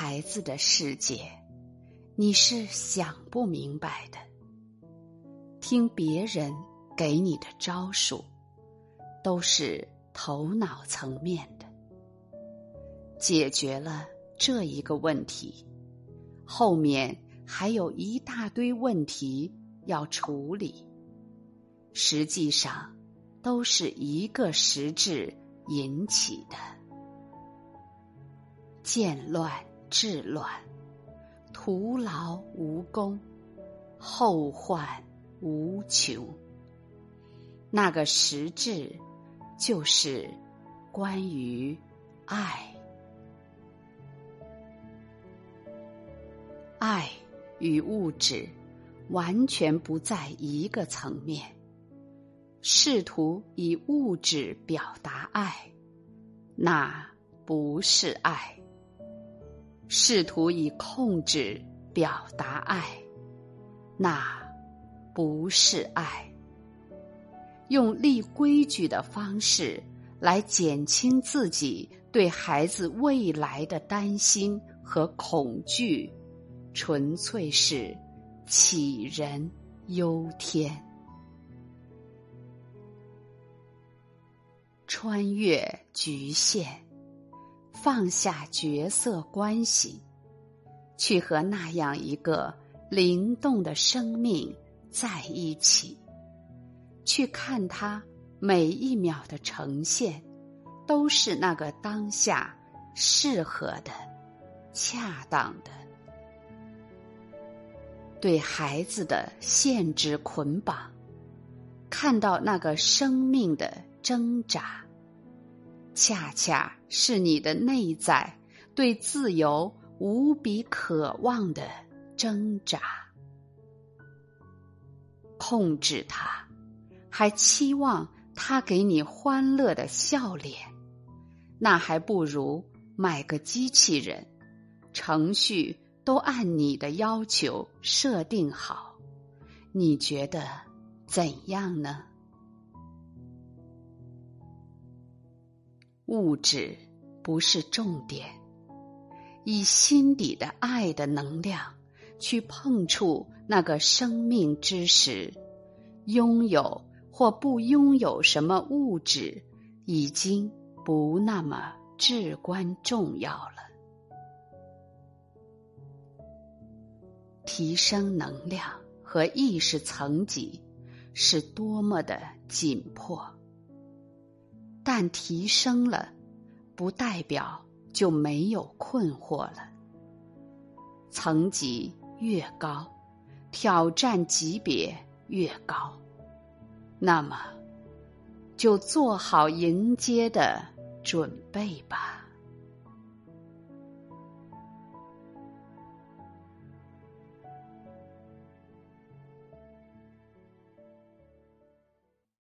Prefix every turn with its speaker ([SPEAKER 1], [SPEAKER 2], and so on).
[SPEAKER 1] 孩子的世界，你是想不明白的。听别人给你的招数，都是头脑层面的。解决了这一个问题，后面还有一大堆问题要处理。实际上，都是一个实质引起的。见乱治乱，徒劳无功，后患无穷。那个实质，就是关于爱。爱与物质完全不在一个层面。试图以物质表达爱，那不是爱。试图以控制表达爱，那不是爱。用立规矩的方式来减轻自己对孩子未来的担心和恐惧，纯粹是杞人忧天。穿越局限。放下角色关系，去和那样一个灵动的生命在一起，去看他每一秒的呈现，都是那个当下适合的、恰当的。对孩子的限制捆绑，看到那个生命的挣扎。恰恰是你的内在对自由无比渴望的挣扎。控制他，还期望他给你欢乐的笑脸，那还不如买个机器人，程序都按你的要求设定好。你觉得怎样呢？物质不是重点，以心底的爱的能量去碰触那个生命之时，拥有或不拥有什么物质，已经不那么至关重要了。提升能量和意识层级是多么的紧迫。但提升了，不代表就没有困惑了。层级越高，挑战级别越高，那么就做好迎接的准备吧。